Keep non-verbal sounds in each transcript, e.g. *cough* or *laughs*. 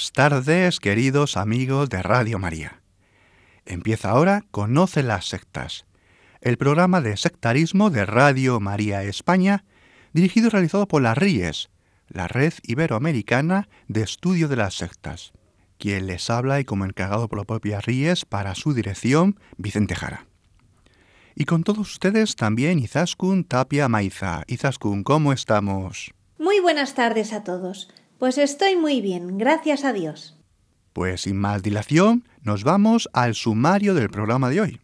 Buenas tardes, queridos amigos de Radio María. Empieza ahora Conoce las sectas, el programa de sectarismo de Radio María España, dirigido y realizado por las RIES, la Red Iberoamericana de Estudio de las Sectas. Quien les habla y como encargado por la propia RIES para su dirección, Vicente Jara. Y con todos ustedes también Izaskun Tapia Maiza. Izaskun, ¿cómo estamos? Muy buenas tardes a todos. Pues estoy muy bien, gracias a Dios. Pues sin más dilación, nos vamos al sumario del programa de hoy.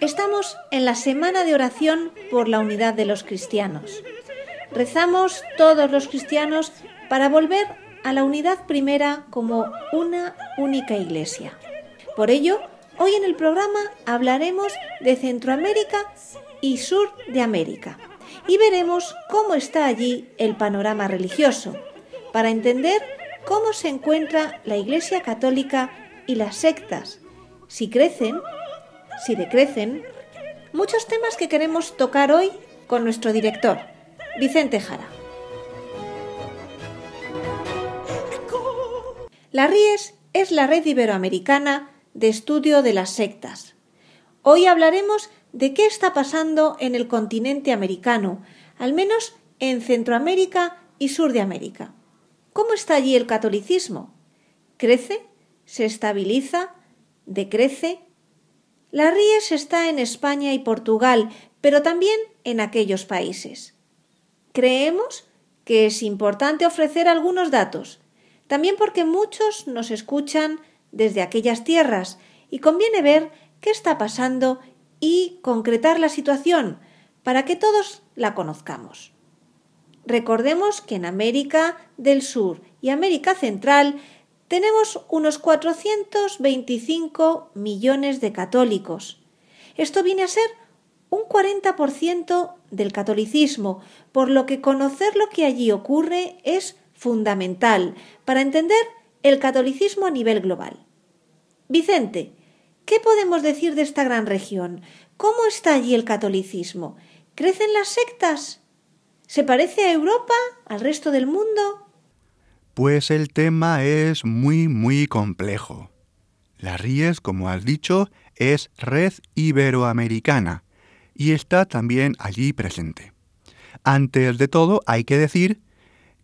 Estamos en la semana de oración por la unidad de los cristianos. Rezamos todos los cristianos para volver a la unidad primera como una única iglesia. Por ello, hoy en el programa hablaremos de Centroamérica y Sur de América y veremos cómo está allí el panorama religioso, para entender cómo se encuentra la Iglesia Católica y las sectas, si crecen, si decrecen, muchos temas que queremos tocar hoy con nuestro director, Vicente Jara. La RIES es la red iberoamericana de estudio de las sectas. Hoy hablaremos de qué está pasando en el continente americano, al menos en Centroamérica y Sur de América. ¿Cómo está allí el catolicismo? ¿Crece? ¿Se estabiliza? ¿Decrece? La RIES está en España y Portugal, pero también en aquellos países. Creemos que es importante ofrecer algunos datos, también porque muchos nos escuchan desde aquellas tierras y conviene ver qué está pasando y concretar la situación para que todos la conozcamos. Recordemos que en América del Sur y América Central tenemos unos 425 millones de católicos. Esto viene a ser un 40% del catolicismo, por lo que conocer lo que allí ocurre es fundamental para entender el catolicismo a nivel global. Vicente, ¿qué podemos decir de esta gran región? ¿Cómo está allí el catolicismo? ¿Crecen las sectas? ¿Se parece a Europa, al resto del mundo? Pues el tema es muy, muy complejo. La RIES, como has dicho, es Red Iberoamericana y está también allí presente. Antes de todo, hay que decir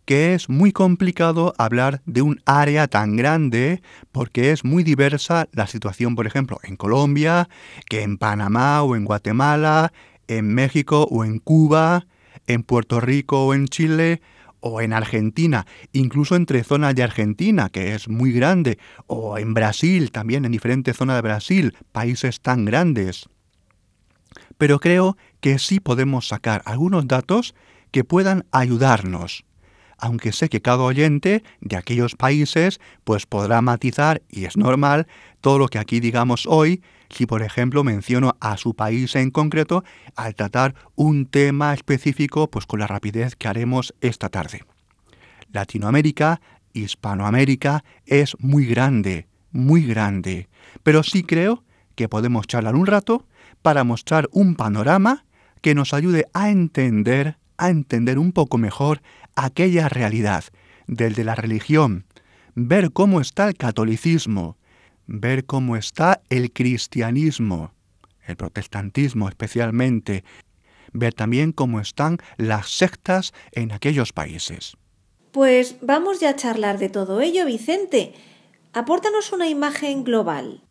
que es muy complicado hablar de un área tan grande porque es muy diversa la situación, por ejemplo, en Colombia, que en Panamá o en Guatemala, en México o en Cuba, en Puerto Rico o en Chile, o en Argentina, incluso entre zonas de Argentina, que es muy grande, o en Brasil, también en diferentes zonas de Brasil, países tan grandes pero creo que sí podemos sacar algunos datos que puedan ayudarnos. Aunque sé que cada oyente de aquellos países pues podrá matizar, y es normal, todo lo que aquí digamos hoy, si por ejemplo menciono a su país en concreto al tratar un tema específico pues con la rapidez que haremos esta tarde. Latinoamérica, Hispanoamérica es muy grande, muy grande, pero sí creo que podemos charlar un rato para mostrar un panorama que nos ayude a entender, a entender un poco mejor aquella realidad del de la religión, ver cómo está el catolicismo, ver cómo está el cristianismo, el protestantismo especialmente, ver también cómo están las sectas en aquellos países. Pues vamos ya a charlar de todo ello, Vicente. Apórtanos una imagen global.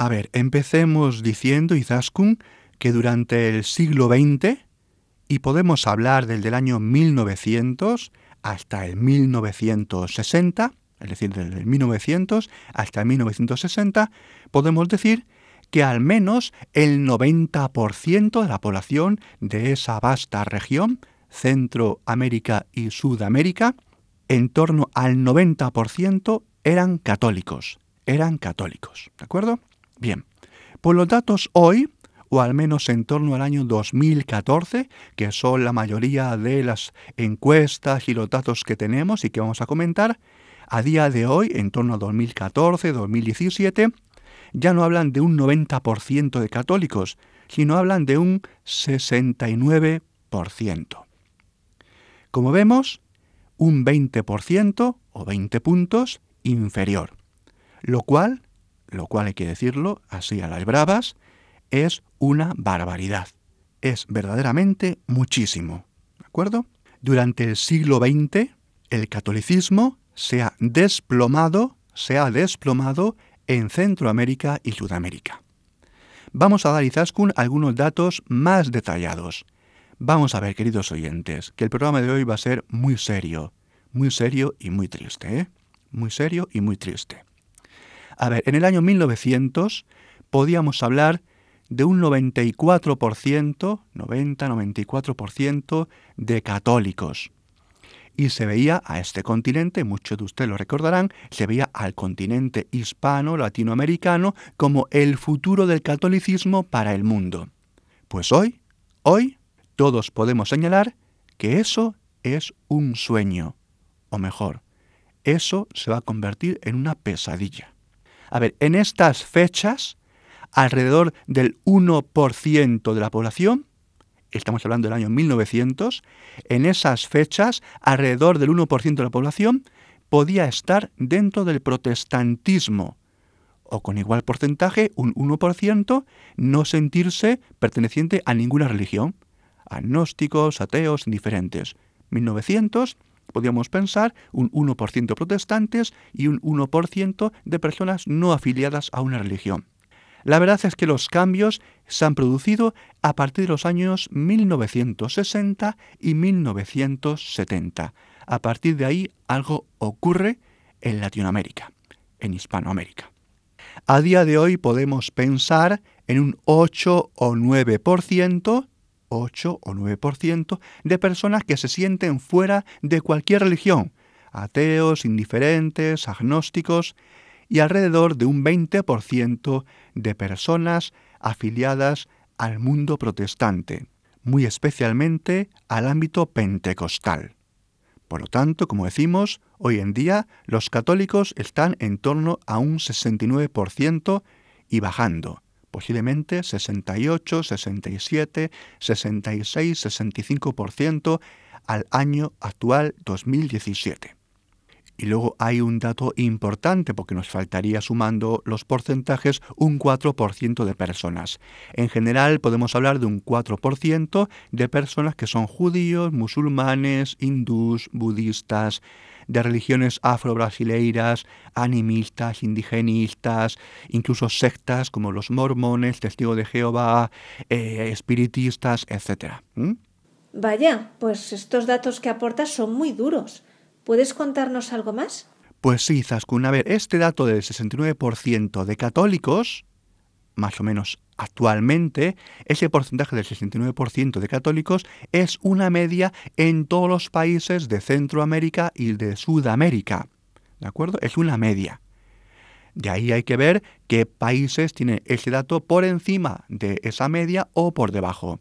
A ver, empecemos diciendo, Izaskun, que durante el siglo XX, y podemos hablar del del año 1900, hasta el 1960, es decir, desde el 1900 hasta el 1960, podemos decir que al menos el 90% de la población de esa vasta región, Centroamérica y Sudamérica, en torno al 90% eran católicos, eran católicos, ¿de acuerdo? Bien, pues los datos hoy, o al menos en torno al año 2014, que son la mayoría de las encuestas y los datos que tenemos y que vamos a comentar, a día de hoy, en torno a 2014, 2017, ya no hablan de un 90% de católicos, sino hablan de un 69%. Como vemos, un 20% o 20 puntos inferior, lo cual, lo cual hay que decirlo así a las bravas, es una barbaridad. Es verdaderamente muchísimo. ¿De acuerdo? Durante el siglo XX, el catolicismo se ha desplomado, se ha desplomado en Centroamérica y Sudamérica. Vamos a dar Izaskun algunos datos más detallados. Vamos a ver, queridos oyentes, que el programa de hoy va a ser muy serio, muy serio y muy triste, ¿eh? Muy serio y muy triste. A ver, en el año 1900 podíamos hablar de un 94%, 90-94% de católicos y se veía a este continente, muchos de ustedes lo recordarán, se veía al continente hispano, latinoamericano, como el futuro del catolicismo para el mundo. Pues hoy, hoy, todos podemos señalar que eso es un sueño, o mejor, eso se va a convertir en una pesadilla. A ver, en estas fechas, alrededor del 1% de la población estamos hablando del año 1900, en esas fechas alrededor del 1% de la población podía estar dentro del protestantismo, o con igual porcentaje, un 1%, no sentirse perteneciente a ninguna religión, agnósticos, ateos, indiferentes. 1900 podíamos pensar un 1% protestantes y un 1% de personas no afiliadas a una religión. La verdad es que los cambios se han producido a partir de los años 1960 y 1970. A partir de ahí algo ocurre en Latinoamérica, en Hispanoamérica. A día de hoy podemos pensar en un 8 o 9%, 8 o 9% de personas que se sienten fuera de cualquier religión, ateos, indiferentes, agnósticos, y alrededor de un 20% de personas afiliadas al mundo protestante, muy especialmente al ámbito pentecostal. Por lo tanto, como decimos, hoy en día los católicos están en torno a un 69% y bajando, posiblemente 68, 67, 66, 65% al año actual 2017. Y luego hay un dato importante porque nos faltaría sumando los porcentajes un 4% de personas. En general podemos hablar de un 4% de personas que son judíos, musulmanes, hindús, budistas, de religiones afro-brasileiras, animistas, indigenistas, incluso sectas como los mormones, testigos de Jehová, eh, espiritistas, etc. Vaya, pues estos datos que aportas son muy duros. ¿Puedes contarnos algo más? Pues sí, Zaskun. A ver, este dato del 69% de católicos, más o menos actualmente, ese porcentaje del 69% de católicos es una media en todos los países de Centroamérica y de Sudamérica. ¿De acuerdo? Es una media. De ahí hay que ver qué países tienen ese dato por encima de esa media o por debajo.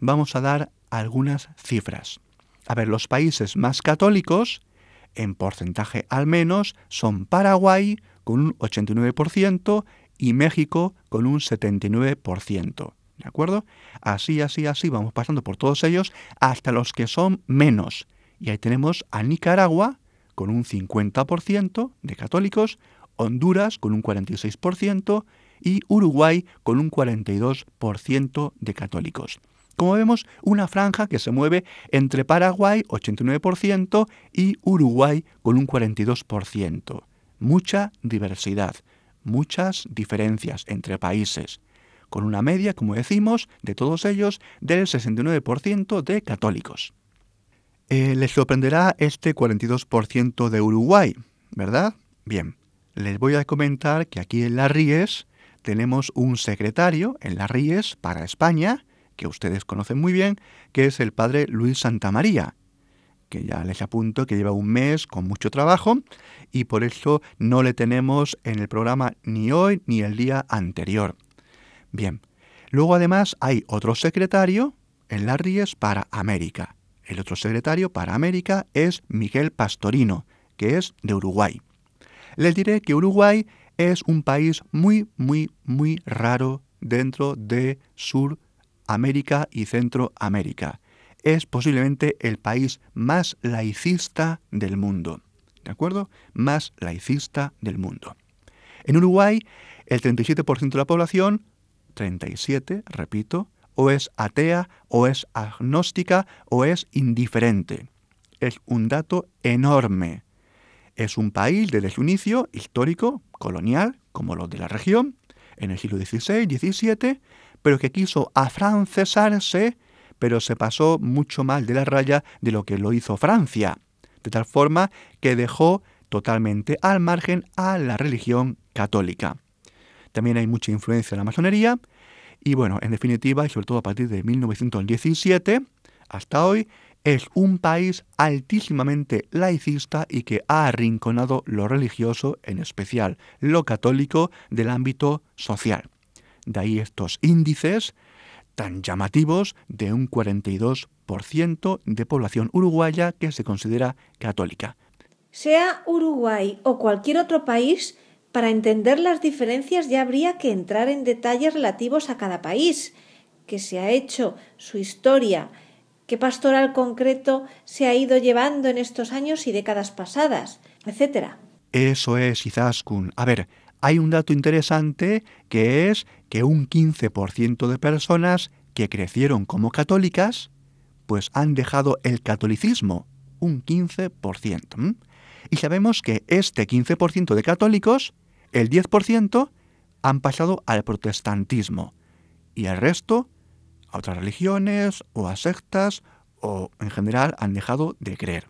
Vamos a dar algunas cifras. A ver, los países más católicos en porcentaje al menos, son Paraguay con un 89% y México con un 79%. ¿De acuerdo? Así, así, así vamos pasando por todos ellos hasta los que son menos. Y ahí tenemos a Nicaragua con un 50% de católicos, Honduras con un 46% y Uruguay con un 42% de católicos. Como vemos, una franja que se mueve entre Paraguay, 89%, y Uruguay con un 42%. Mucha diversidad, muchas diferencias entre países, con una media, como decimos, de todos ellos del 69% de católicos. Les sorprenderá este 42% de Uruguay, ¿verdad? Bien, les voy a comentar que aquí en las Ries tenemos un secretario en las Ries para España, que ustedes conocen muy bien, que es el padre Luis Santamaría, que ya les apunto que lleva un mes con mucho trabajo y por eso no le tenemos en el programa ni hoy ni el día anterior. Bien, luego además hay otro secretario en las Ries para América. El otro secretario para América es Miguel Pastorino, que es de Uruguay. Les diré que Uruguay es un país muy, muy, muy raro dentro de Suramérica y Centroamérica. Es posiblemente el país más laicista del mundo. ¿De acuerdo? Más laicista del mundo. En Uruguay, el 37% de la población, 37, repito, o es atea, o es agnóstica, o es indiferente. Es un dato enorme. Es un país desde su inicio histórico, colonial, como los de la región, en el siglo XVI, XVII, pero que quiso afrancesarse, pero se pasó mucho mal de la raya de lo que lo hizo Francia, de tal forma que dejó totalmente al margen a la religión católica. También hay mucha influencia de la masonería, y bueno, en definitiva, y sobre todo a partir de 1917 hasta hoy, es un país altísimamente laicista y que ha arrinconado lo religioso, en especial lo católico, del ámbito social. De ahí estos índices tan llamativos de un 42% de población uruguaya que se considera católica. Sea Uruguay o cualquier otro país, para entender las diferencias ya habría que entrar en detalles relativos a cada país, que se ha hecho, su historia, qué pastoral concreto se ha ido llevando en estos años y décadas pasadas, etc. Eso es, Izaskun. A ver, hay un dato interesante que es que un 15% de personas que crecieron como católicas, pues han dejado el catolicismo, un 15%. Y sabemos que este 15% de católicos, el 10% han pasado al protestantismo y el resto a otras religiones o a sectas o en general han dejado de creer.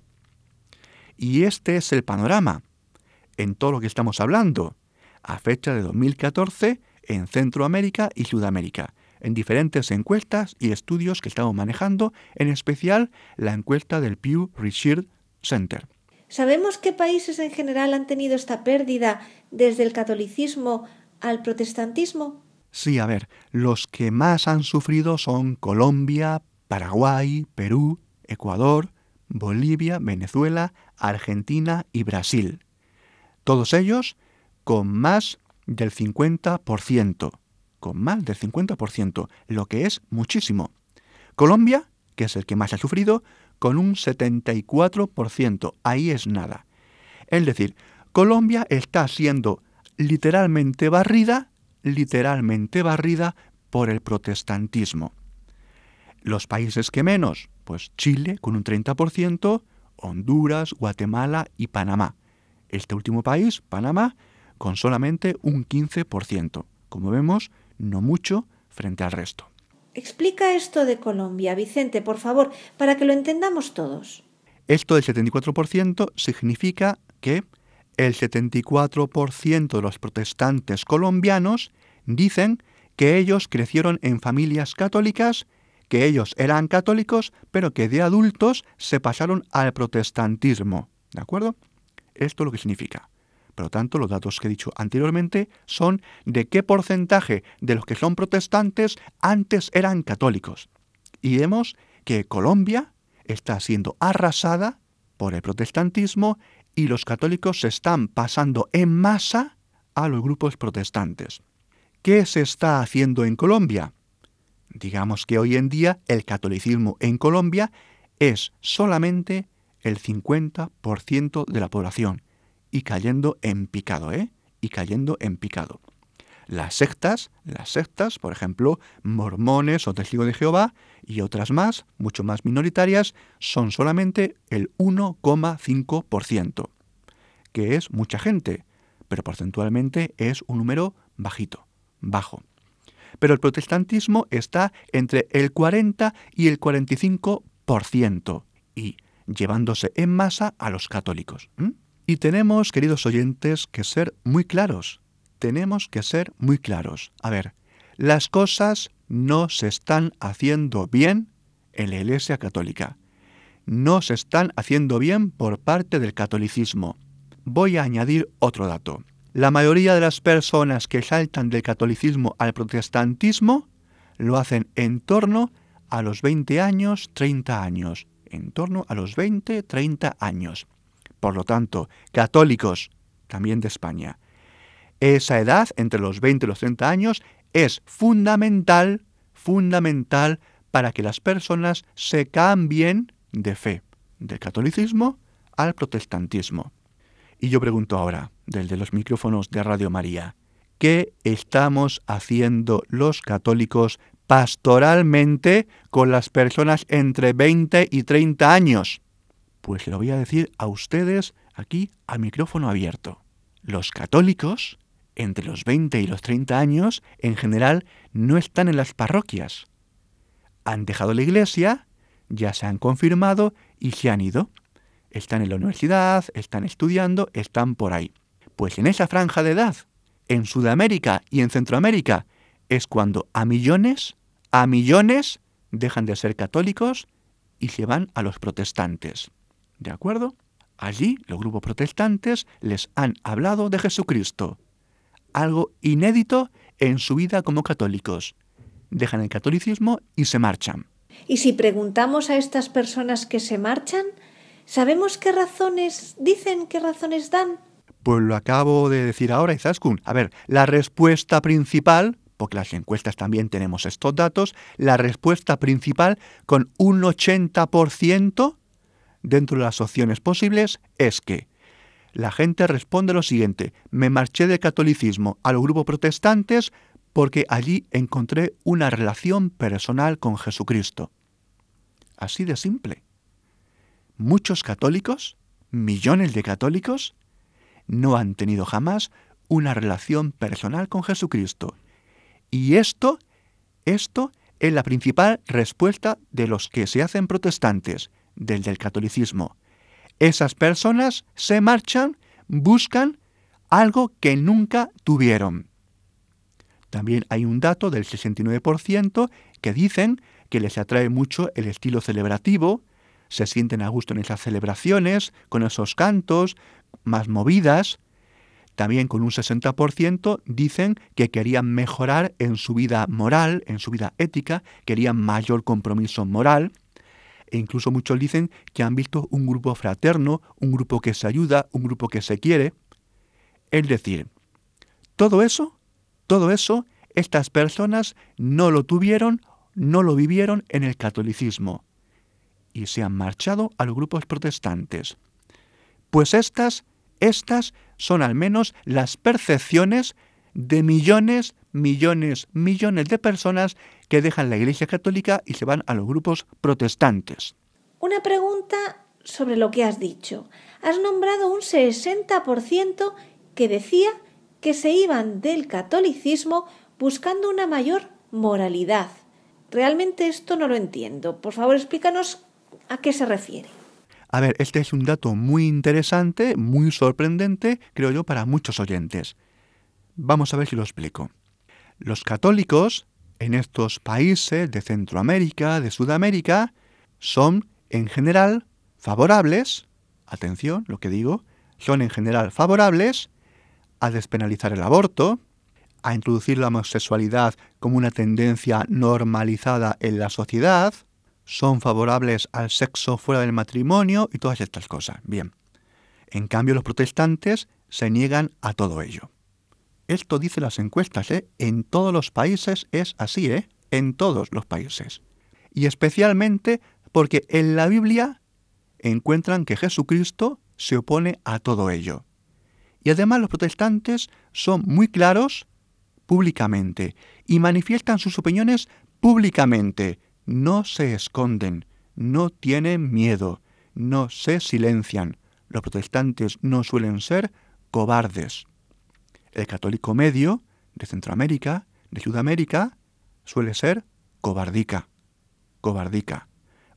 Y este es el panorama en todo lo que estamos hablando a fecha de 2014 en Centroamérica y Sudamérica, en diferentes encuestas y estudios que estamos manejando, en especial la encuesta del Pew Research Center. ¿Sabemos qué países en general han tenido esta pérdida desde el catolicismo al protestantismo? Sí, a ver, los que más han sufrido son Colombia, Paraguay, Perú, Ecuador, Bolivia, Venezuela, Argentina y Brasil. Todos ellos con más del 50%, con más del 50%, lo que es muchísimo. Colombia, que es el que más ha sufrido, con un 74%, ahí es nada. Es decir, Colombia está siendo literalmente barrida literalmente barrida por el protestantismo. Los países que menos, pues Chile con un 30%, Honduras, Guatemala y Panamá. Este último país, Panamá, con solamente un 15%. Como vemos, no mucho frente al resto. Explica esto de Colombia, Vicente, por favor, para que lo entendamos todos. Esto del 74% significa que el 74% de los protestantes colombianos dicen que ellos crecieron en familias católicas, que ellos eran católicos, pero que de adultos se pasaron al protestantismo. ¿De acuerdo? Esto es lo que significa. Por lo tanto, los datos que he dicho anteriormente son de qué porcentaje de los que son protestantes antes eran católicos. Y vemos que Colombia está siendo arrasada por el protestantismo y los católicos se están pasando en masa a los grupos protestantes. ¿Qué se está haciendo en Colombia? Digamos que hoy en día el catolicismo en Colombia es solamente el 50% de la población y cayendo en picado, ¿eh? Y cayendo en picado. Las sectas, las sectas, por ejemplo, mormones o testigos de Jehová y otras más, mucho más minoritarias, son solamente el 1,5%, que es mucha gente, pero porcentualmente es un número bajito, bajo. Pero el protestantismo está entre el 40 y el 45%, y llevándose en masa a los católicos. Y tenemos, queridos oyentes, que ser muy claros. Tenemos que ser muy claros. A ver, las cosas no se están haciendo bien en la Iglesia Católica. No se están haciendo bien por parte del catolicismo. Voy a añadir otro dato. La mayoría de las personas que saltan del catolicismo al protestantismo lo hacen en torno a los 20 años, 30 años. En torno a los 20, 30 años. Por lo tanto, católicos, también de España, esa edad, entre los 20 y los 30 años, es fundamental, fundamental para que las personas se cambien de fe, del catolicismo al protestantismo. Y yo pregunto ahora, desde los micrófonos de Radio María, ¿qué estamos haciendo los católicos pastoralmente con las personas entre 20 y 30 años? Pues lo voy a decir a ustedes aquí a micrófono abierto. Los católicos entre los 20 y los 30 años en general no están en las parroquias. Han dejado la iglesia, ya se han confirmado y se han ido. Están en la universidad, están estudiando, están por ahí. Pues en esa franja de edad, en Sudamérica y en Centroamérica, es cuando a millones, a millones, dejan de ser católicos y se van a los protestantes. ¿De acuerdo? Allí los grupos protestantes les han hablado de Jesucristo, algo inédito en su vida como católicos. Dejan el catolicismo y se marchan. Y si preguntamos a estas personas que se marchan, ¿sabemos qué razones dicen, qué razones dan? Pues lo acabo de decir ahora, Izaskun. A ver, la respuesta principal, porque las encuestas también tenemos estos datos, la respuesta principal con un 80% dentro de las opciones posibles es que la gente responde lo siguiente, me marché del catolicismo a los grupos protestantes porque allí encontré una relación personal con Jesucristo. Así de simple. Muchos católicos, millones de católicos, no han tenido jamás una relación personal con Jesucristo. Y esto, esto es la principal respuesta de los que se hacen protestantes, del del catolicismo esas personas se marchan, buscan algo que nunca tuvieron. También hay un dato del 69% que dicen que les atrae mucho el estilo celebrativo, se sienten a gusto en esas celebraciones, con esos cantos, más movidas. También con un 60% dicen que querían mejorar en su vida moral, en su vida ética, querían mayor compromiso moral e incluso muchos dicen que han visto un grupo fraterno, un grupo que se ayuda, un grupo que se quiere. Es decir, todo eso, todo eso, estas personas no lo tuvieron, no lo vivieron en el catolicismo y se han marchado a los grupos protestantes. Pues estas, estas son al menos las percepciones de millones, millones, millones de personas que dejan la Iglesia Católica y se van a los grupos protestantes. Una pregunta sobre lo que has dicho. Has nombrado un 60% que decía que se iban del catolicismo buscando una mayor moralidad. Realmente esto no lo entiendo. Por favor, explícanos a qué se refiere. A ver, este es un dato muy interesante, muy sorprendente, creo yo, para muchos oyentes. Vamos a ver si lo explico. Los católicos en estos países de Centroamérica, de Sudamérica, son en general favorables, atención lo que digo, son en general favorables a despenalizar el aborto, a introducir la homosexualidad como una tendencia normalizada en la sociedad, son favorables al sexo fuera del matrimonio y todas estas cosas. Bien. En cambio, los protestantes se niegan a todo ello. Esto dice las encuestas, ¿eh? En todos los países es así, ¿eh? En todos los países. Y especialmente porque en la Biblia encuentran que Jesucristo se opone a todo ello. Y además los protestantes son muy claros públicamente y manifiestan sus opiniones públicamente. No se esconden, no tienen miedo, no se silencian. Los protestantes no suelen ser cobardes. El católico medio de Centroamérica, de Sudamérica, suele ser cobardica, cobardica.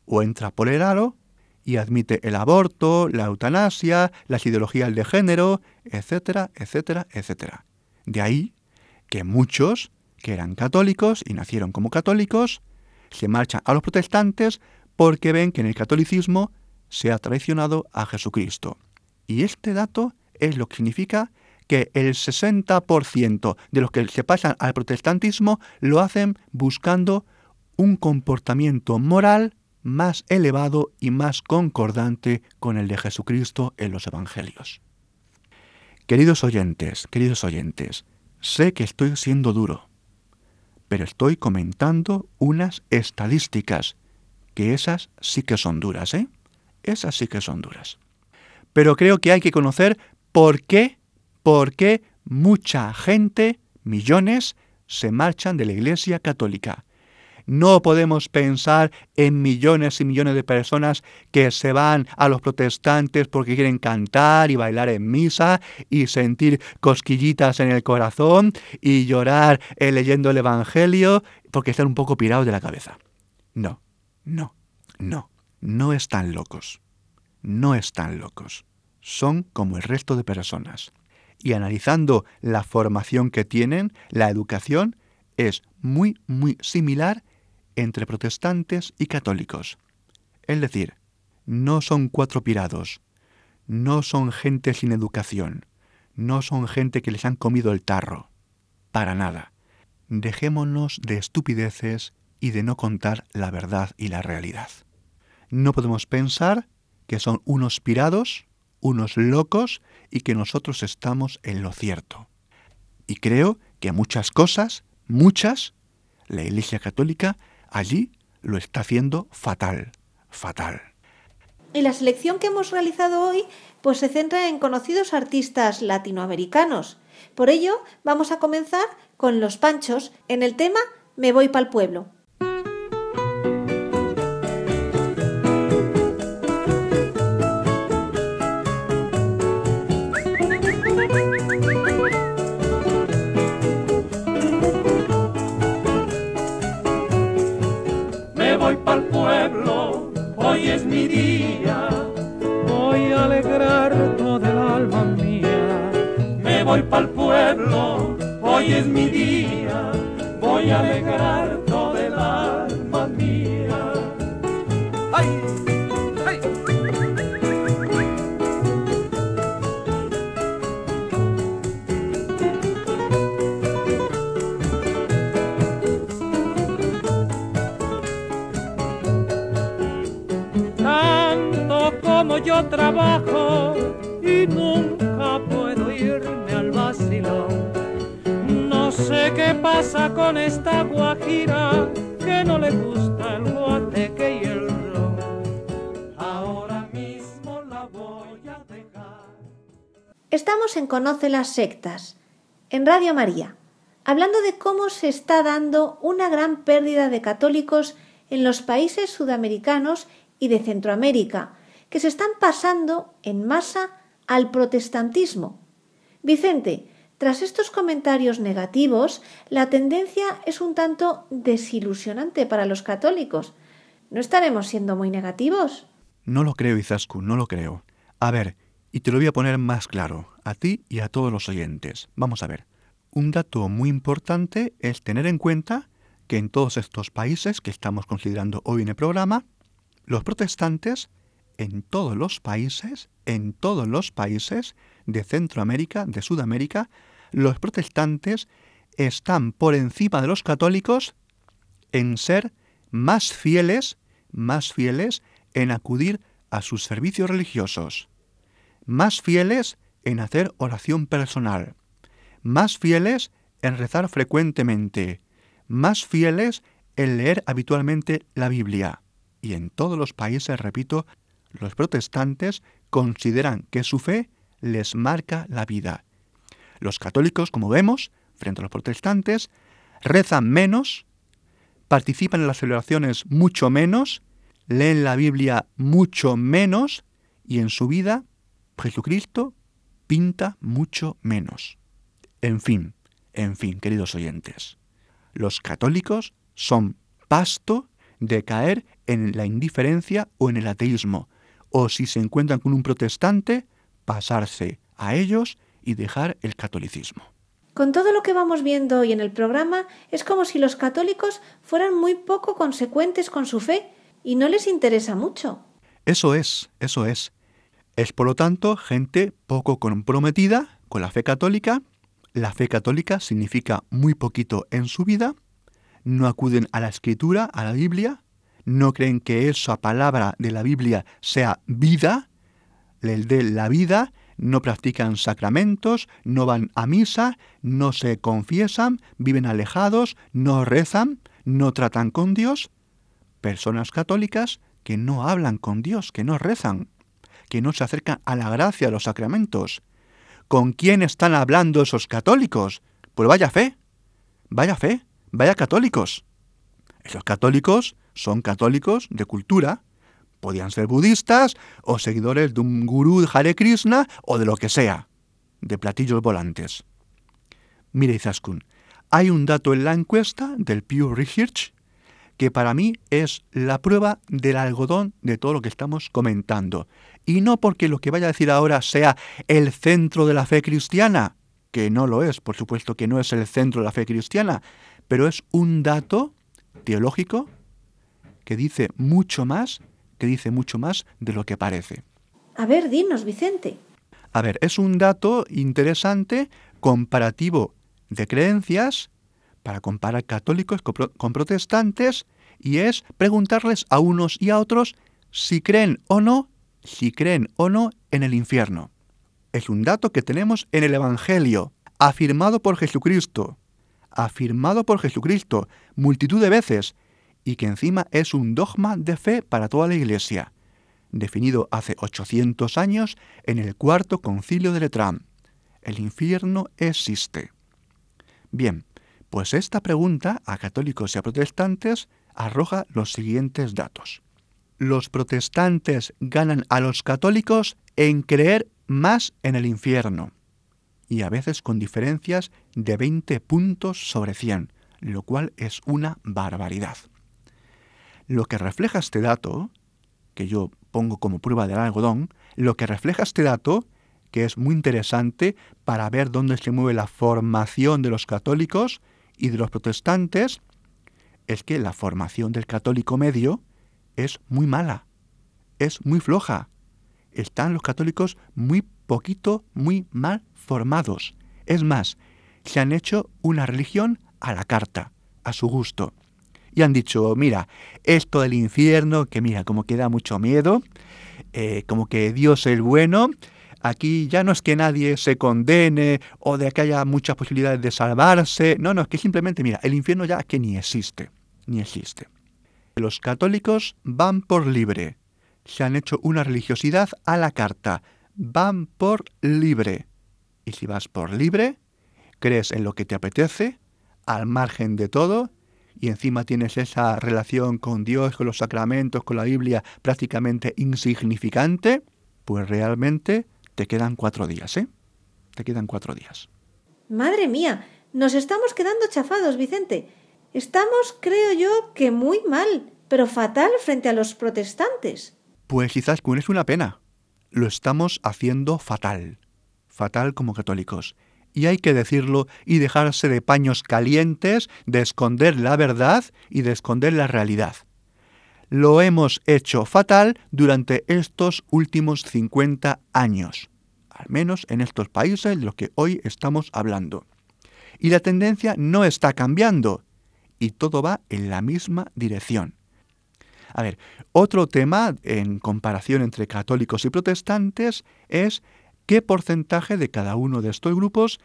O entra por el aro y admite el aborto, la eutanasia, las ideologías de género, etcétera, etcétera, etcétera. De ahí que muchos que eran católicos y nacieron como católicos se marchan a los protestantes porque ven que en el catolicismo se ha traicionado a Jesucristo. Y este dato es lo que significa que el 60% de los que se pasan al protestantismo lo hacen buscando un comportamiento moral más elevado y más concordante con el de Jesucristo en los Evangelios. Queridos oyentes, queridos oyentes, sé que estoy siendo duro, pero estoy comentando unas estadísticas, que esas sí que son duras, ¿eh? Esas sí que son duras. Pero creo que hay que conocer por qué, por qué mucha gente, millones, se marchan de la Iglesia Católica. No podemos pensar en millones y millones de personas que se van a los protestantes porque quieren cantar y bailar en misa y sentir cosquillitas en el corazón y llorar eh, leyendo el Evangelio porque están un poco pirados de la cabeza. No, no, no, no están locos. No están locos. Son como el resto de personas. Y analizando la formación que tienen, la educación es muy, muy similar entre protestantes y católicos. Es decir, no son cuatro pirados, no son gente sin educación, no son gente que les han comido el tarro. Para nada. Dejémonos de estupideces y de no contar la verdad y la realidad. No podemos pensar que son unos pirados, unos locos y que nosotros estamos en lo cierto. Y creo que muchas cosas, muchas, la Iglesia Católica allí lo está haciendo fatal, fatal. Y la selección que hemos realizado hoy pues se centra en conocidos artistas latinoamericanos. Por ello, vamos a comenzar con Los Panchos en el tema Me voy pa'l pueblo. Conoce las sectas, en Radio María, hablando de cómo se está dando una gran pérdida de católicos en los países sudamericanos y de Centroamérica, que se están pasando en masa al protestantismo Vicente, tras estos comentarios negativos, la tendencia es un tanto desilusionante para los católicos. ¿No estaremos siendo muy negativos? No lo creo, Izaskun, no lo creo. A ver, y te lo voy a poner más claro, a ti y a todos los oyentes. Vamos a ver. Un dato muy importante es tener en cuenta que en todos estos países que estamos considerando hoy en el programa, los protestantes, en todos los países, en todos los países, de Centroamérica, de Sudamérica, los protestantes están por encima de los católicos en ser más fieles, más fieles en acudir a sus servicios religiosos, más fieles en hacer oración personal, más fieles en rezar frecuentemente, más fieles en leer habitualmente la Biblia. Y en todos los países, repito, los protestantes consideran que su fe les marca la vida. Los católicos, como vemos, frente a los protestantes, rezan menos, participan en las celebraciones mucho menos, leen la Biblia mucho menos y en su vida Jesucristo pinta mucho menos. En fin, en fin, queridos oyentes, los católicos son pasto de caer en la indiferencia o en el ateísmo, o si se encuentran con un protestante, pasarse a ellos y dejar el catolicismo. Con todo lo que vamos viendo hoy en el programa, es como si los católicos fueran muy poco consecuentes con su fe y no les interesa mucho. Eso es, eso es. Es por lo tanto gente poco comprometida con la fe católica. La fe católica significa muy poquito en su vida. No acuden a la escritura, a la Biblia. No creen que esa palabra de la Biblia sea vida, el de la vida. No practican sacramentos, no van a misa, no se confiesan, viven alejados, no rezan, no tratan con Dios. Personas católicas que no hablan con Dios, que no rezan, que no se acercan a la gracia de los sacramentos. ¿Con quién están hablando esos católicos? Pues vaya fe, vaya fe, vaya católicos. Esos católicos son católicos de cultura, podían ser budistas o seguidores de un gurú Hare Krishna o de lo que sea, de platillos volantes. Mire, Izaskun, hay un dato en la encuesta del Pew Research que para mí es la prueba del algodón de todo lo que estamos comentando. Y no porque lo que vaya a decir ahora sea el centro de la fe cristiana, que no lo es, por supuesto que no es el centro de la fe cristiana, pero es un dato teológico que dice mucho más, que dice mucho más de lo que parece. A ver, dinos, Vicente. A ver, es un dato interesante comparativo de creencias para comparar católicos con protestantes y es preguntarles a unos y a otros si creen o no, si creen o no en el infierno. Es un dato que tenemos en el Evangelio, afirmado por Jesucristo, afirmado por Jesucristo multitud de veces, y que encima es un dogma de fe para toda la Iglesia, definido hace 800 años en el cuarto concilio de Letrán. El infierno existe. Bien, pues esta pregunta a católicos y a protestantes arroja los siguientes datos. Los protestantes ganan a los católicos en creer más en el infierno, y a veces con diferencias de 20 puntos sobre 100, lo cual es una barbaridad. Lo que refleja este dato, que yo pongo como prueba del algodón, lo que refleja este dato, que es muy interesante para ver dónde se mueve la formación de los católicos, y de los protestantes es que la formación del católico medio es muy mala, es muy floja. Están los católicos muy poquito, muy mal formados. Es más, se han hecho una religión a la carta, a su gusto. Y han dicho, mira, esto del infierno, que mira, como que da mucho miedo, eh, como que Dios es bueno, Aquí ya no es que nadie se condene o de que haya muchas posibilidades de salvarse. No, no, es que simplemente, mira, el infierno ya que ni existe, ni existe. Los católicos van por libre. Se han hecho una religiosidad a la carta. Van por libre. Y si vas por libre, crees en lo que te apetece, al margen de todo, y encima tienes esa relación con Dios, con los sacramentos, con la Biblia prácticamente insignificante, pues realmente te quedan cuatro días, ¿eh? Te quedan cuatro días. Madre mía, nos estamos quedando chafados, Vicente. Estamos, creo yo, que muy mal, pero fatal frente a los protestantes. Pues quizás es una pena. Lo estamos haciendo fatal. Fatal como católicos. Y hay que decirlo y dejarse de paños calientes, de esconder la verdad y de esconder la realidad lo hemos hecho fatal durante estos últimos 50 años, al menos en estos países de los que hoy estamos hablando. Y la tendencia no está cambiando y todo va en la misma dirección. A ver, otro tema en comparación entre católicos y protestantes es qué porcentaje de cada uno de estos grupos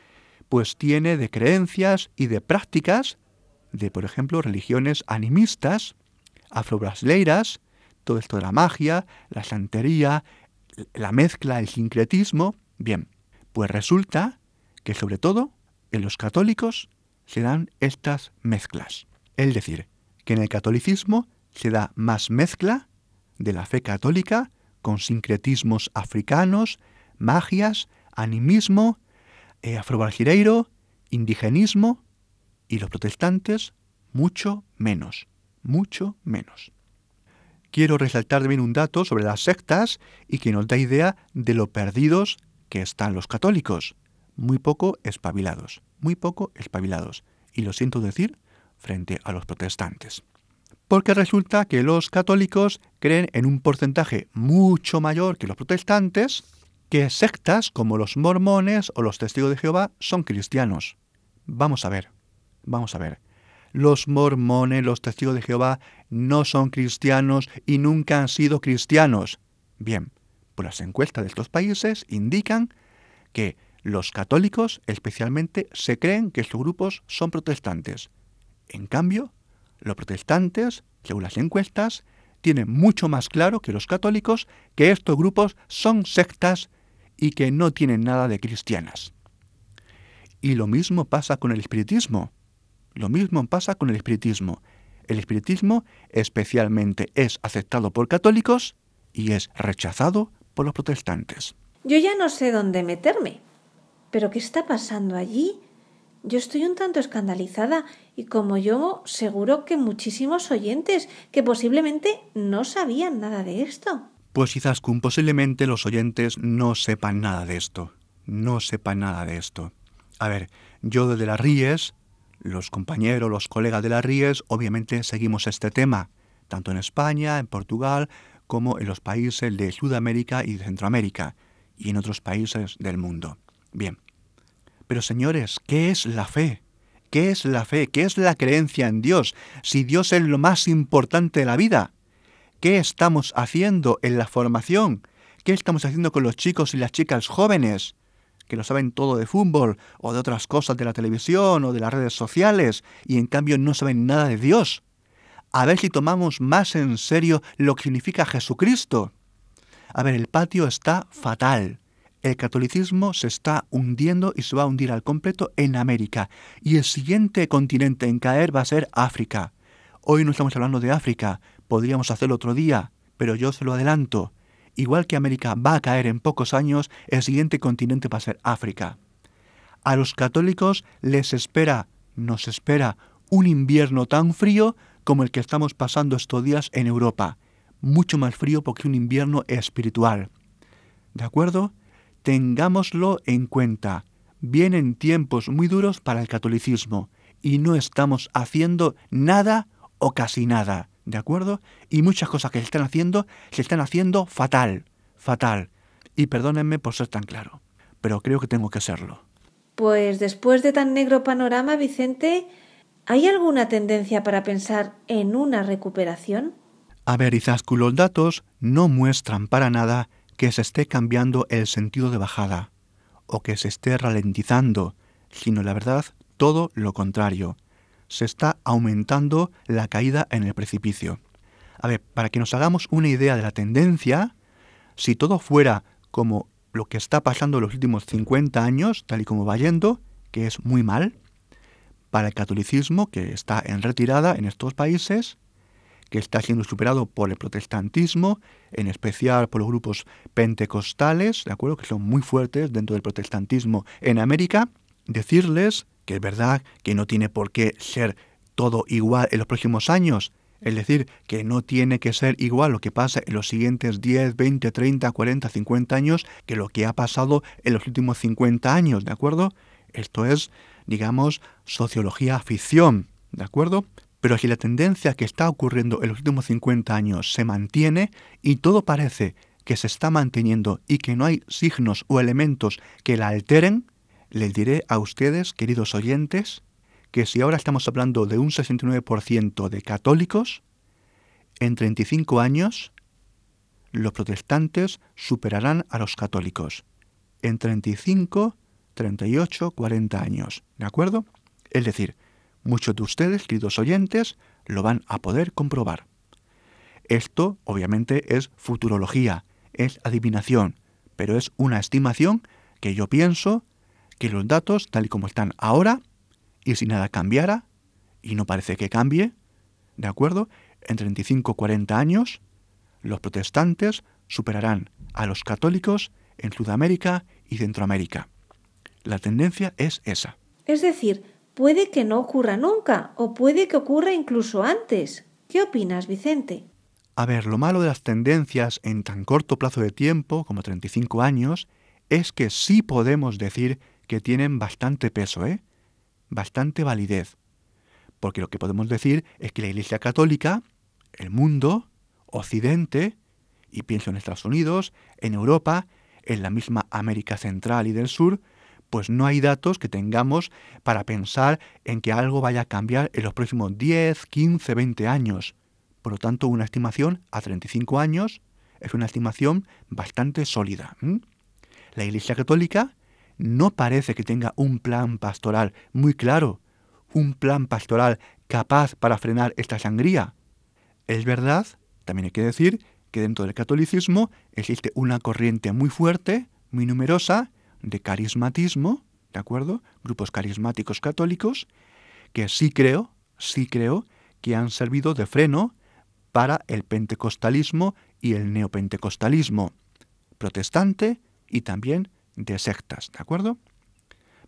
pues tiene de creencias y de prácticas de, por ejemplo, religiones animistas, afro-brasileiras, todo esto de la magia, la santería, la mezcla, el sincretismo. Bien, pues resulta que sobre todo en los católicos se dan estas mezclas. Es decir, que en el catolicismo se da más mezcla de la fe católica con sincretismos africanos, magias, animismo, eh, afro-brasileiro, indigenismo, y los protestantes mucho menos mucho menos. quiero resaltar también un dato sobre las sectas y que nos da idea de lo perdidos que están los católicos. Muy poco espabilados, muy poco espabilados. Y lo siento decir, frente a los protestantes. Porque resulta que los católicos creen en un porcentaje mucho mayor que los protestantes que sectas como los mormones o los testigos de Jehová son cristianos. Vamos a ver, vamos a ver. Los mormones, los testigos de Jehová no son cristianos y nunca han sido cristianos. Bien, pues las encuestas de estos países indican que los católicos especialmente se creen que estos grupos son protestantes. En cambio, los protestantes, según las encuestas, tienen mucho más claro que los católicos que estos grupos son sectas y que no tienen nada de cristianas. Y lo mismo pasa con el espiritismo. Lo mismo pasa con el espiritismo. El espiritismo especialmente es aceptado por católicos y es rechazado por los protestantes. Yo ya no sé dónde meterme. ¿Pero qué está pasando allí? Yo estoy un tanto escandalizada y como yo seguro que muchísimos oyentes que posiblemente no sabían nada de esto. Pues Izaskun, posiblemente los oyentes no sepan nada de esto. No sepan nada de esto. A ver, yo desde las Ríes, los compañeros, los colegas de las Ríes, obviamente seguimos este tema, tanto en España, en Portugal, como en los países de Sudamérica y Centroamérica, y en otros países del mundo. Bien. Pero señores, ¿qué es la fe? ¿Qué es la fe? ¿Qué es la creencia en Dios? Si Dios es lo más importante de la vida. ¿Qué estamos haciendo en la formación? ¿Qué estamos haciendo con los chicos y las chicas jóvenes? Que lo saben todo de fútbol o de otras cosas de la televisión o de las redes sociales y en cambio no saben nada de Dios. A ver si tomamos más en serio lo que significa Jesucristo. A ver, el patio está fatal. El catolicismo se está hundiendo y se va a hundir al completo en América. Y el siguiente continente en caer va a ser África. Hoy no estamos hablando de África, podríamos hacerlo otro día, pero yo se lo adelanto. Igual que América va a caer en pocos años, el siguiente continente va a ser África. A los católicos les espera, nos espera, un invierno tan frío como el que estamos pasando estos días en Europa. Mucho más frío porque un invierno espiritual. ¿De acuerdo? Tengámoslo en cuenta. Vienen tiempos muy duros para el catolicismo y no estamos haciendo nada o casi nada. ¿De acuerdo? Y muchas cosas que se están haciendo, se están haciendo fatal, fatal. Y perdónenme por ser tan claro, pero creo que tengo que serlo. Pues después de tan negro panorama, Vicente, ¿hay alguna tendencia para pensar en una recuperación? A ver, Izascu, los datos no muestran para nada que se esté cambiando el sentido de bajada o que se esté ralentizando, sino la verdad, todo lo contrario se está aumentando la caída en el precipicio. A ver, para que nos hagamos una idea de la tendencia, si todo fuera como lo que está pasando en los últimos 50 años, tal y como va yendo, que es muy mal, para el catolicismo, que está en retirada en estos países, que está siendo superado por el protestantismo, en especial por los grupos pentecostales, ¿de acuerdo? Que son muy fuertes dentro del protestantismo en América, decirles que es verdad que no tiene por qué ser todo igual en los próximos años, es decir, que no tiene que ser igual lo que pasa en los siguientes 10, 20, 30, 40, 50 años que lo que ha pasado en los últimos 50 años, ¿de acuerdo? Esto es, digamos, sociología ficción, ¿de acuerdo? Pero si la tendencia que está ocurriendo en los últimos 50 años se mantiene y todo parece que se está manteniendo y que no hay signos o elementos que la alteren, les diré a ustedes, queridos oyentes, que si ahora estamos hablando de un 69% de católicos, en 35 años los protestantes superarán a los católicos. En 35, 38, 40 años. ¿De acuerdo? Es decir, muchos de ustedes, queridos oyentes, lo van a poder comprobar. Esto, obviamente, es futurología, es adivinación, pero es una estimación que yo pienso que los datos, tal y como están ahora, y si nada cambiara, y no parece que cambie, ¿de acuerdo? En 35 40 años, los protestantes superarán a los católicos en Sudamérica y Centroamérica. La tendencia es esa. Es decir, puede que no ocurra nunca, o puede que ocurra incluso antes. ¿Qué opinas, Vicente? A ver, lo malo de las tendencias en tan corto plazo de tiempo, como 35 años, es que sí podemos decir que tienen bastante peso, ¿eh? Bastante validez. Porque lo que podemos decir es que la Iglesia Católica, el mundo, Occidente, y pienso en Estados Unidos, en Europa, en la misma América Central y del Sur, pues no hay datos que tengamos para pensar en que algo vaya a cambiar en los próximos 10, 15, 20 años. Por lo tanto, una estimación a 35 años es una estimación bastante sólida. La Iglesia Católica no parece que tenga un plan pastoral muy claro, un plan pastoral capaz para frenar esta sangría. Es verdad, también hay que decir, que dentro del catolicismo existe una corriente muy fuerte, muy numerosa, de carismatismo, ¿de acuerdo? Grupos carismáticos católicos, que sí creo, sí creo, que han servido de freno para el pentecostalismo y el neopentecostalismo protestante y también de sectas, ¿de acuerdo?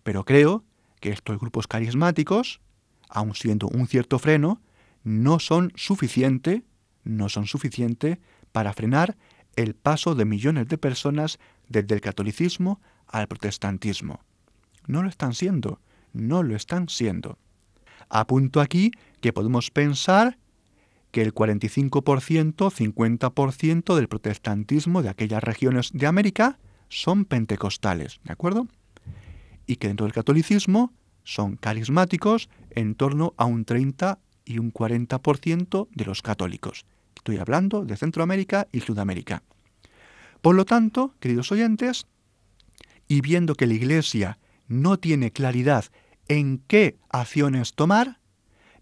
Pero creo que estos grupos carismáticos, aun siendo un cierto freno, no son suficiente, no son suficiente para frenar el paso de millones de personas desde el catolicismo al protestantismo. No lo están siendo, no lo están siendo. Apunto aquí que podemos pensar que el 45%, 50% del protestantismo de aquellas regiones de América son pentecostales, ¿de acuerdo? Y que dentro del catolicismo son carismáticos en torno a un 30 y un 40% de los católicos. Estoy hablando de Centroamérica y Sudamérica. Por lo tanto, queridos oyentes, y viendo que la Iglesia no tiene claridad en qué acciones tomar,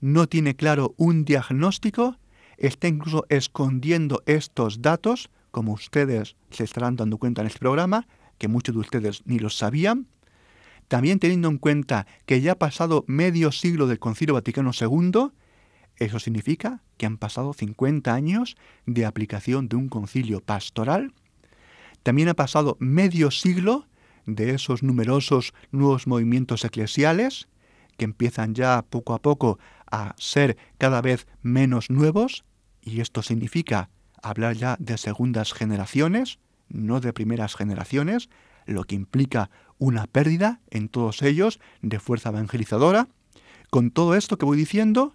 no tiene claro un diagnóstico, está incluso escondiendo estos datos, como ustedes se estarán dando cuenta en este programa, que muchos de ustedes ni los sabían, también teniendo en cuenta que ya ha pasado medio siglo del Concilio Vaticano II, eso significa que han pasado 50 años de aplicación de un concilio pastoral, también ha pasado medio siglo de esos numerosos nuevos movimientos eclesiales que empiezan ya poco a poco a ser cada vez menos nuevos, y esto significa hablar ya de segundas generaciones, no de primeras generaciones, lo que implica una pérdida en todos ellos de fuerza evangelizadora. Con todo esto que voy diciendo,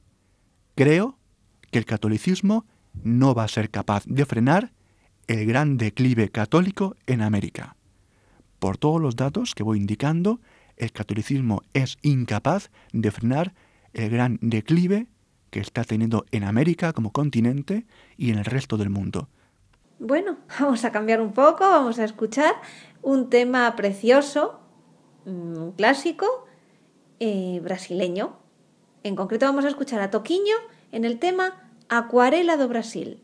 creo que el catolicismo no va a ser capaz de frenar el gran declive católico en América. Por todos los datos que voy indicando, el catolicismo es incapaz de frenar el gran declive que está teniendo en América como continente y en el resto del mundo. Bueno, *laughs* vamos a cambiar un poco, vamos a escuchar un tema precioso, un clásico eh, brasileño. En concreto vamos a escuchar a Toquiño en el tema Acuarela do Brasil.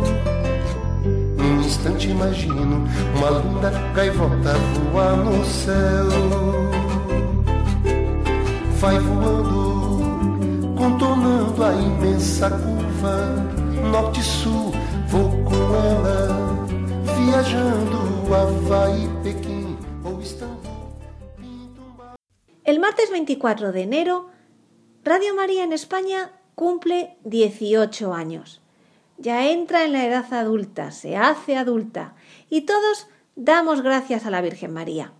instante imagino uma linda gaivota voar no céu. Vai voando, contornando a imensa curva, norte-sul, vou com ela, viajando Havaí, Pequim ou Istambul. El martes 24 de enero, Radio María en España cumple 18 años ya entra en la edad adulta, se hace adulta, y todos damos gracias a la Virgen María.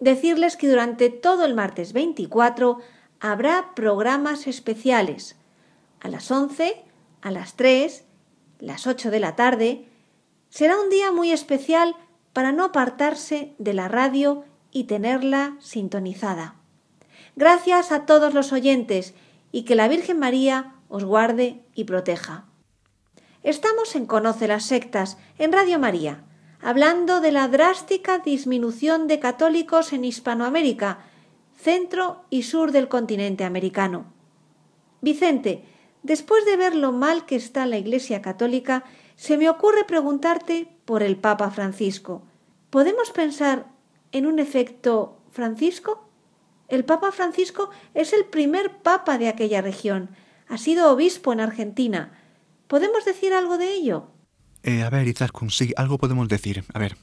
Decirles que durante todo el martes 24 habrá programas especiales. A las 11, a las 3, las 8 de la tarde. Será un día muy especial para no apartarse de la radio y tenerla sintonizada. Gracias a todos los oyentes y que la Virgen María os guarde y proteja. Estamos en Conoce las Sectas, en Radio María, hablando de la drástica disminución de católicos en Hispanoamérica, centro y sur del continente americano. Vicente, después de ver lo mal que está la Iglesia católica, se me ocurre preguntarte por el Papa Francisco. ¿Podemos pensar en un efecto Francisco? El Papa Francisco es el primer Papa de aquella región. Ha sido obispo en Argentina. ¿Podemos decir algo de ello? Eh, a ver, Izaskun, sí, algo podemos decir. A ver,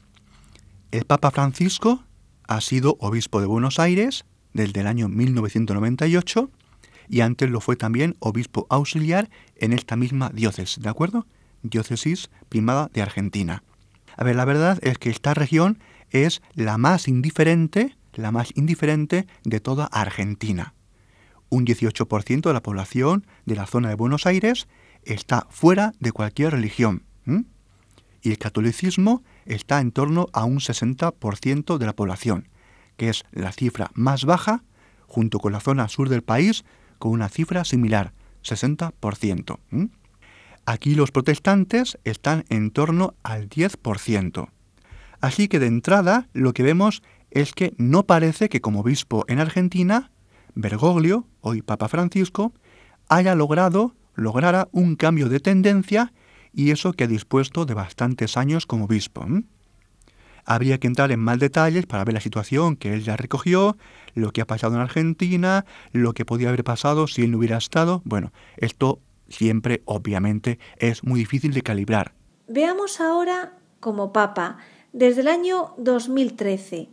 el Papa Francisco ha sido obispo de Buenos Aires desde el año 1998 y antes lo fue también obispo auxiliar en esta misma diócesis, ¿de acuerdo? Diócesis primada de Argentina. A ver, la verdad es que esta región es la más indiferente, la más indiferente de toda Argentina. Un 18% de la población de la zona de Buenos Aires está fuera de cualquier religión. Y el catolicismo está en torno a un 60% de la población, que es la cifra más baja, junto con la zona sur del país, con una cifra similar, 60%. Aquí los protestantes están en torno al 10%. Así que de entrada lo que vemos es que no parece que como obispo en Argentina, Bergoglio, hoy Papa Francisco, haya logrado, lograra un cambio de tendencia y eso que ha dispuesto de bastantes años como obispo. Habría que entrar en más detalles para ver la situación que él ya recogió, lo que ha pasado en Argentina, lo que podía haber pasado si él no hubiera estado. Bueno, esto siempre, obviamente, es muy difícil de calibrar. Veamos ahora, como Papa, desde el año 2013,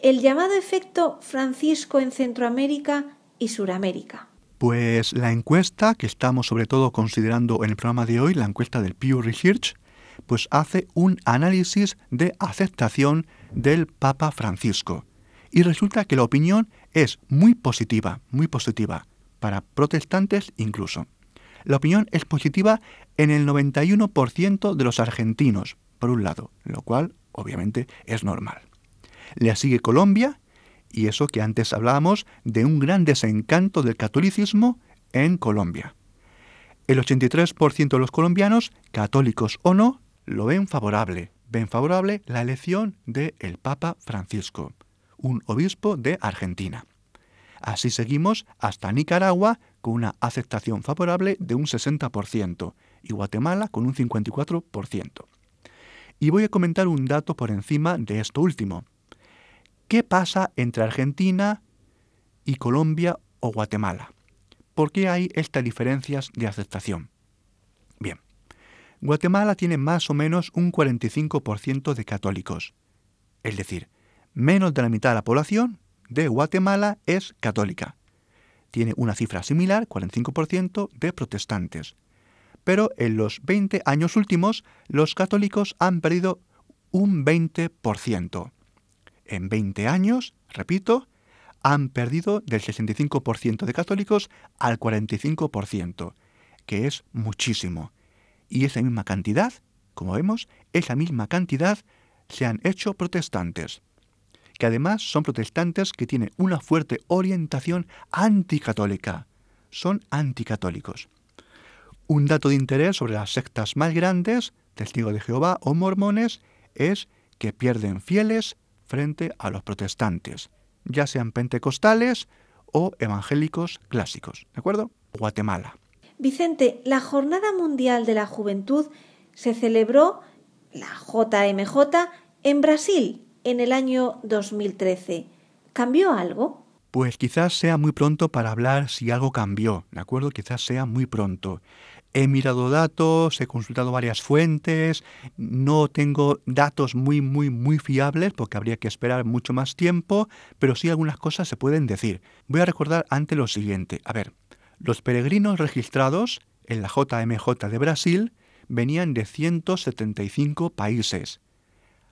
el llamado efecto Francisco en Centroamérica y Suramérica. Pues la encuesta que estamos sobre todo considerando en el programa de hoy, la encuesta del Pew Research, pues hace un análisis de aceptación del Papa Francisco. Y resulta que la opinión es muy positiva, muy positiva, para protestantes incluso la opinión es positiva en el 91% de los argentinos, por un lado, lo cual obviamente es normal. Le sigue Colombia, y eso que antes hablábamos de un gran desencanto del catolicismo en Colombia. El 83% de los colombianos, católicos o no, lo ven favorable. Ven favorable la elección del el Papa Francisco, un obispo de Argentina. Así seguimos hasta Nicaragua con una aceptación favorable de un 60% y Guatemala con un 54%. Y voy a comentar un dato por encima de esto último. ¿Qué pasa entre Argentina y Colombia o Guatemala? ¿Por qué hay estas diferencias de aceptación? Bien, Guatemala tiene más o menos un 45% de católicos, es decir, menos de la mitad de la población de Guatemala es católica. Tiene una cifra similar, 45%, de protestantes. Pero en los 20 años últimos, los católicos han perdido un 20%. En 20 años, repito, han perdido del 65% de católicos al 45%, que es muchísimo. Y esa misma cantidad, como vemos, esa misma cantidad se han hecho protestantes que además son protestantes que tienen una fuerte orientación anticatólica. Son anticatólicos. Un dato de interés sobre las sectas más grandes, testigos de Jehová o mormones, es que pierden fieles frente a los protestantes, ya sean pentecostales o evangélicos clásicos. ¿De acuerdo? Guatemala. Vicente, la Jornada Mundial de la Juventud se celebró, la JMJ, en Brasil en el año 2013. ¿Cambió algo? Pues quizás sea muy pronto para hablar si algo cambió, ¿de acuerdo? Quizás sea muy pronto. He mirado datos, he consultado varias fuentes, no tengo datos muy, muy, muy fiables porque habría que esperar mucho más tiempo, pero sí algunas cosas se pueden decir. Voy a recordar antes lo siguiente. A ver, los peregrinos registrados en la JMJ de Brasil venían de 175 países.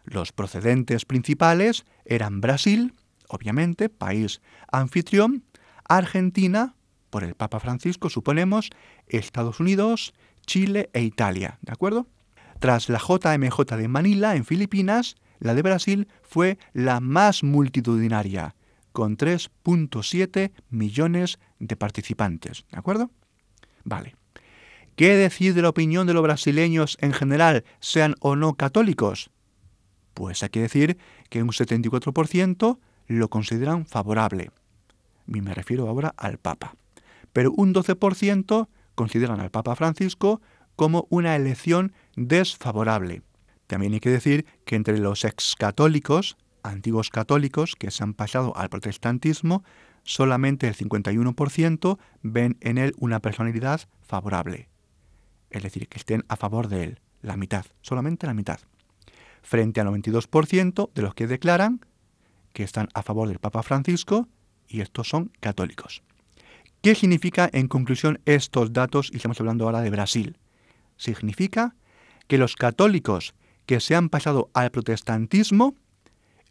Los procedentes principales eran Brasil, obviamente, país anfitrión, Argentina, por el Papa Francisco, suponemos, Estados Unidos, Chile e Italia, ¿de acuerdo? Tras la JMJ de Manila, en Filipinas, la de Brasil fue la más multitudinaria, con 3.7 millones de participantes. ¿De acuerdo? Vale. ¿Qué decir de la opinión de los brasileños en general, sean o no católicos? Pues hay que decir que un 74% lo consideran favorable. Y me refiero ahora al Papa. Pero un 12% consideran al Papa Francisco como una elección desfavorable. También hay que decir que entre los excatólicos, antiguos católicos que se han pasado al protestantismo, solamente el 51% ven en él una personalidad favorable. Es decir, que estén a favor de él, la mitad, solamente la mitad. Frente al 92% de los que declaran que están a favor del Papa Francisco, y estos son católicos. ¿Qué significa en conclusión estos datos? Y estamos hablando ahora de Brasil. Significa que los católicos que se han pasado al protestantismo,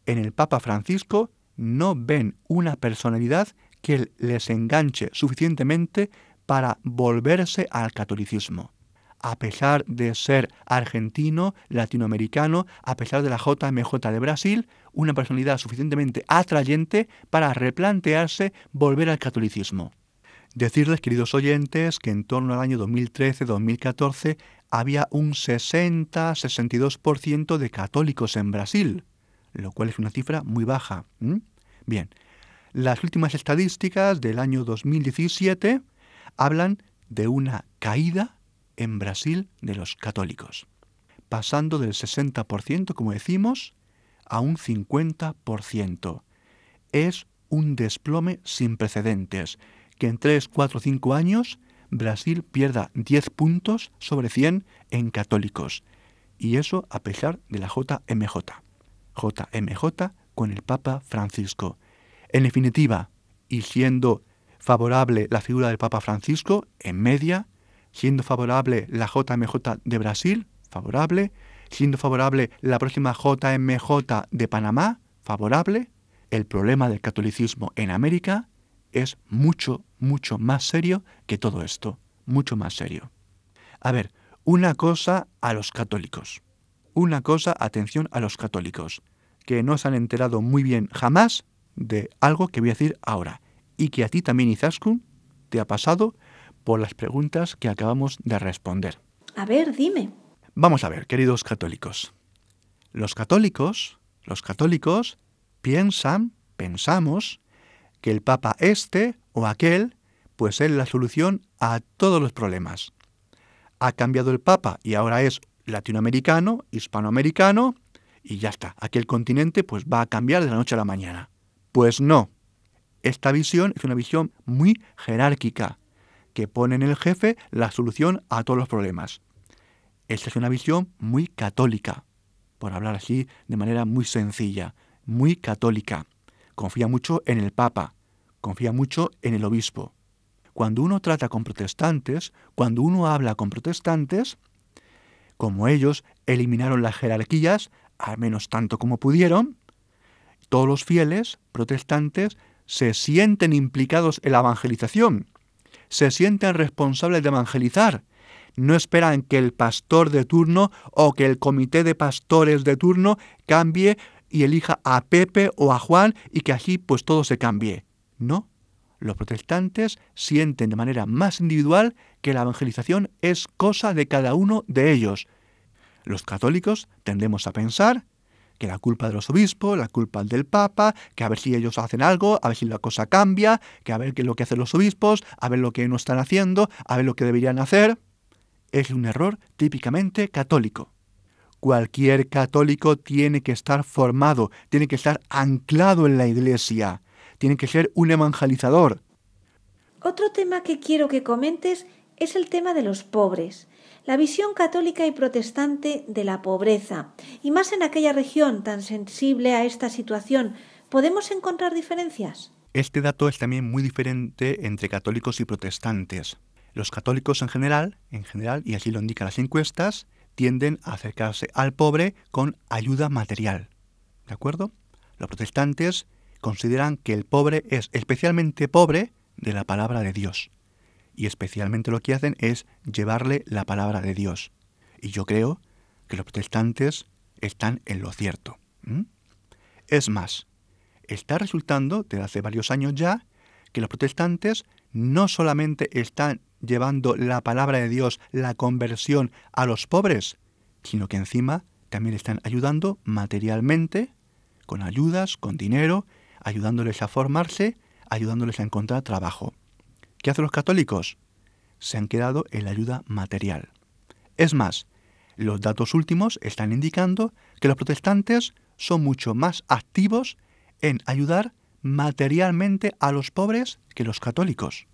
en el Papa Francisco no ven una personalidad que les enganche suficientemente para volverse al catolicismo. A pesar de ser argentino, latinoamericano, a pesar de la JMJ de Brasil, una personalidad suficientemente atrayente para replantearse volver al catolicismo. Decirles, queridos oyentes, que en torno al año 2013-2014 había un 60-62% de católicos en Brasil, lo cual es una cifra muy baja. Bien, las últimas estadísticas del año 2017 hablan de una caída en Brasil de los católicos, pasando del 60%, como decimos, a un 50%. Es un desplome sin precedentes que en 3, 4, 5 años Brasil pierda 10 puntos sobre 100 en católicos. Y eso a pesar de la JMJ. JMJ con el Papa Francisco. En definitiva, y siendo favorable la figura del Papa Francisco, en media, siendo favorable la JMJ de Brasil, favorable, siendo favorable la próxima JMJ de Panamá, favorable, el problema del catolicismo en América es mucho, mucho más serio que todo esto, mucho más serio. A ver, una cosa a los católicos, una cosa, atención a los católicos, que no se han enterado muy bien jamás de algo que voy a decir ahora, y que a ti también, Izaskun, te ha pasado por las preguntas que acabamos de responder. A ver, dime. Vamos a ver, queridos católicos. Los católicos, los católicos piensan, pensamos, que el Papa este o aquel, pues es la solución a todos los problemas. Ha cambiado el Papa y ahora es latinoamericano, hispanoamericano, y ya está. Aquel continente pues va a cambiar de la noche a la mañana. Pues no. Esta visión es una visión muy jerárquica, que pone en el jefe la solución a todos los problemas. Esta es una visión muy católica, por hablar así de manera muy sencilla, muy católica confía mucho en el Papa, confía mucho en el obispo. Cuando uno trata con protestantes, cuando uno habla con protestantes, como ellos eliminaron las jerarquías, al menos tanto como pudieron, todos los fieles protestantes se sienten implicados en la evangelización, se sienten responsables de evangelizar, no esperan que el pastor de turno o que el comité de pastores de turno cambie y elija a Pepe o a Juan y que así pues todo se cambie. No, los protestantes sienten de manera más individual que la evangelización es cosa de cada uno de ellos. Los católicos tendemos a pensar que la culpa de los obispos, la culpa del Papa, que a ver si ellos hacen algo, a ver si la cosa cambia, que a ver qué es lo que hacen los obispos, a ver lo que no están haciendo, a ver lo que deberían hacer. Es un error típicamente católico. Cualquier católico tiene que estar formado, tiene que estar anclado en la iglesia, tiene que ser un evangelizador. Otro tema que quiero que comentes es el tema de los pobres, la visión católica y protestante de la pobreza, y más en aquella región tan sensible a esta situación, ¿podemos encontrar diferencias? Este dato es también muy diferente entre católicos y protestantes. Los católicos en general, en general, y así lo indican las encuestas, tienden a acercarse al pobre con ayuda material. ¿De acuerdo? Los protestantes consideran que el pobre es especialmente pobre de la palabra de Dios. Y especialmente lo que hacen es llevarle la palabra de Dios. Y yo creo que los protestantes están en lo cierto. Es más, está resultando desde hace varios años ya que los protestantes no solamente están llevando la palabra de Dios, la conversión a los pobres, sino que encima también están ayudando materialmente, con ayudas, con dinero, ayudándoles a formarse, ayudándoles a encontrar trabajo. ¿Qué hacen los católicos? Se han quedado en la ayuda material. Es más, los datos últimos están indicando que los protestantes son mucho más activos en ayudar materialmente a los pobres que los católicos,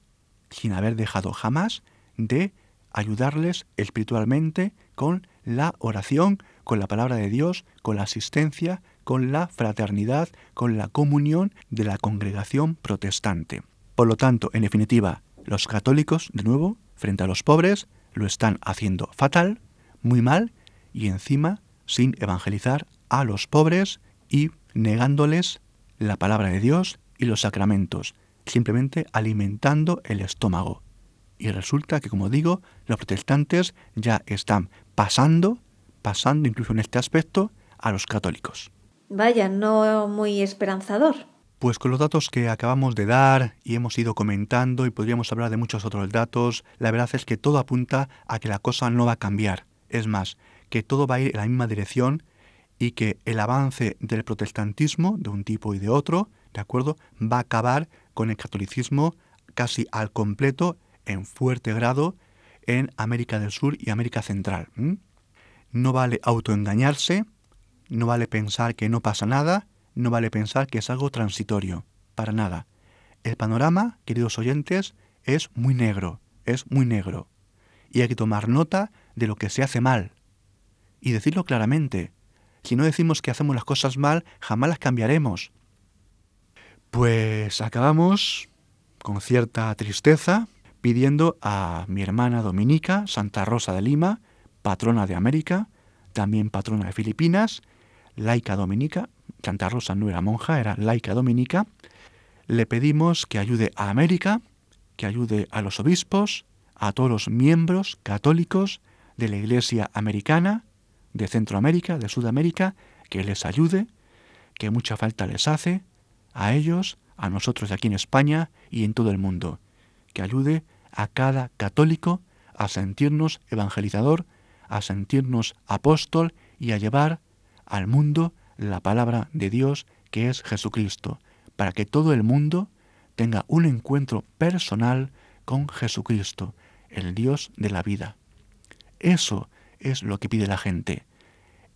sin haber dejado jamás de ayudarles espiritualmente con la oración, con la palabra de Dios, con la asistencia, con la fraternidad, con la comunión de la congregación protestante. Por lo tanto, en definitiva, los católicos, de nuevo, frente a los pobres, lo están haciendo fatal, muy mal, y encima sin evangelizar a los pobres y negándoles la palabra de Dios y los sacramentos, simplemente alimentando el estómago. Y resulta que, como digo, los protestantes ya están pasando, pasando incluso en este aspecto, a los católicos. Vaya, no muy esperanzador. Pues con los datos que acabamos de dar y hemos ido comentando y podríamos hablar de muchos otros datos, la verdad es que todo apunta a que la cosa no va a cambiar. Es más, que todo va a ir en la misma dirección y que el avance del protestantismo de un tipo y de otro, ¿de acuerdo?, va a acabar con el catolicismo casi al completo, en fuerte grado, en América del Sur y América Central. No vale autoengañarse, no vale pensar que no pasa nada, no vale pensar que es algo transitorio, para nada. El panorama, queridos oyentes, es muy negro, es muy negro. Y hay que tomar nota de lo que se hace mal. Y decirlo claramente. Si no decimos que hacemos las cosas mal, jamás las cambiaremos. Pues acabamos con cierta tristeza pidiendo a mi hermana Dominica, Santa Rosa de Lima, patrona de América, también patrona de Filipinas, laica dominica, Santa Rosa no era monja, era laica dominica, le pedimos que ayude a América, que ayude a los obispos, a todos los miembros católicos de la Iglesia americana, de Centroamérica, de Sudamérica, que les ayude, que mucha falta les hace, a ellos, a nosotros aquí en España y en todo el mundo, que ayude a cada católico a sentirnos evangelizador, a sentirnos apóstol y a llevar al mundo la palabra de Dios que es Jesucristo, para que todo el mundo tenga un encuentro personal con Jesucristo, el Dios de la vida. Eso es lo que pide la gente.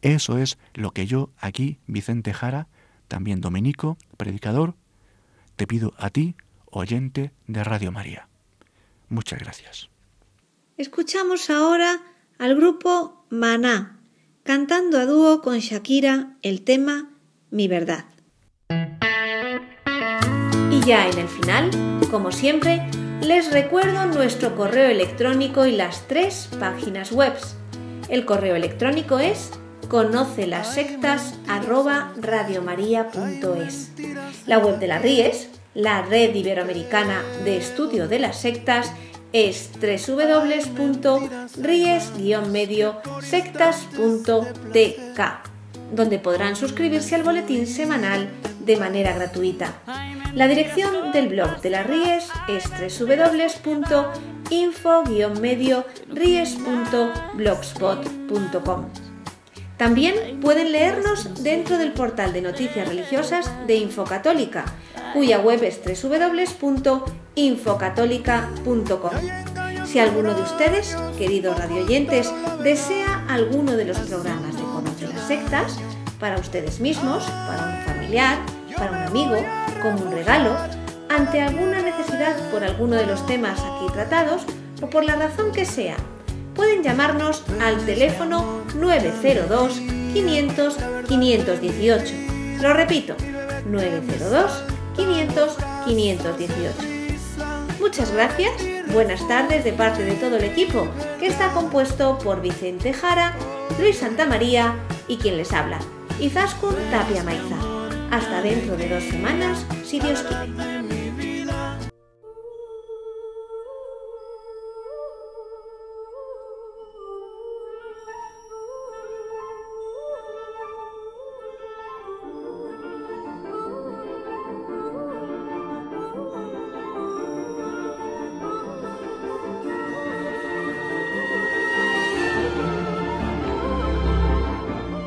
Eso es lo que yo aquí, Vicente Jara, también dominico, predicador, te pido a ti, oyente de Radio María. Muchas gracias. Escuchamos ahora al grupo Maná cantando a dúo con Shakira el tema Mi verdad. Y ya en el final, como siempre, les recuerdo nuestro correo electrónico y las tres páginas web. El correo electrónico es conoce las sectas La web de la RIES, la Red Iberoamericana de Estudio de las Sectas, es www.ries-medio-sectas.tk, donde podrán suscribirse al boletín semanal de manera gratuita. La dirección del blog de las Ries es www.info-ries.blogspot.com. También pueden leernos dentro del portal de noticias religiosas de Infocatólica, cuya web es www.infocatólica.com. Si alguno de ustedes, queridos radioyentes, desea alguno de los programas de Conoce las Sectas, para ustedes mismos, para un familiar, para un amigo, como un regalo, ante alguna necesidad por alguno de los temas aquí tratados o por la razón que sea, pueden llamarnos al teléfono 902 500 518. Lo repito, 902 500 518. Muchas gracias, buenas tardes de parte de todo el equipo, que está compuesto por Vicente Jara, Luis Santamaría y quien les habla, Izaskun Tapia Maiza. Hasta dentro de dos semanas, si Dios quiere.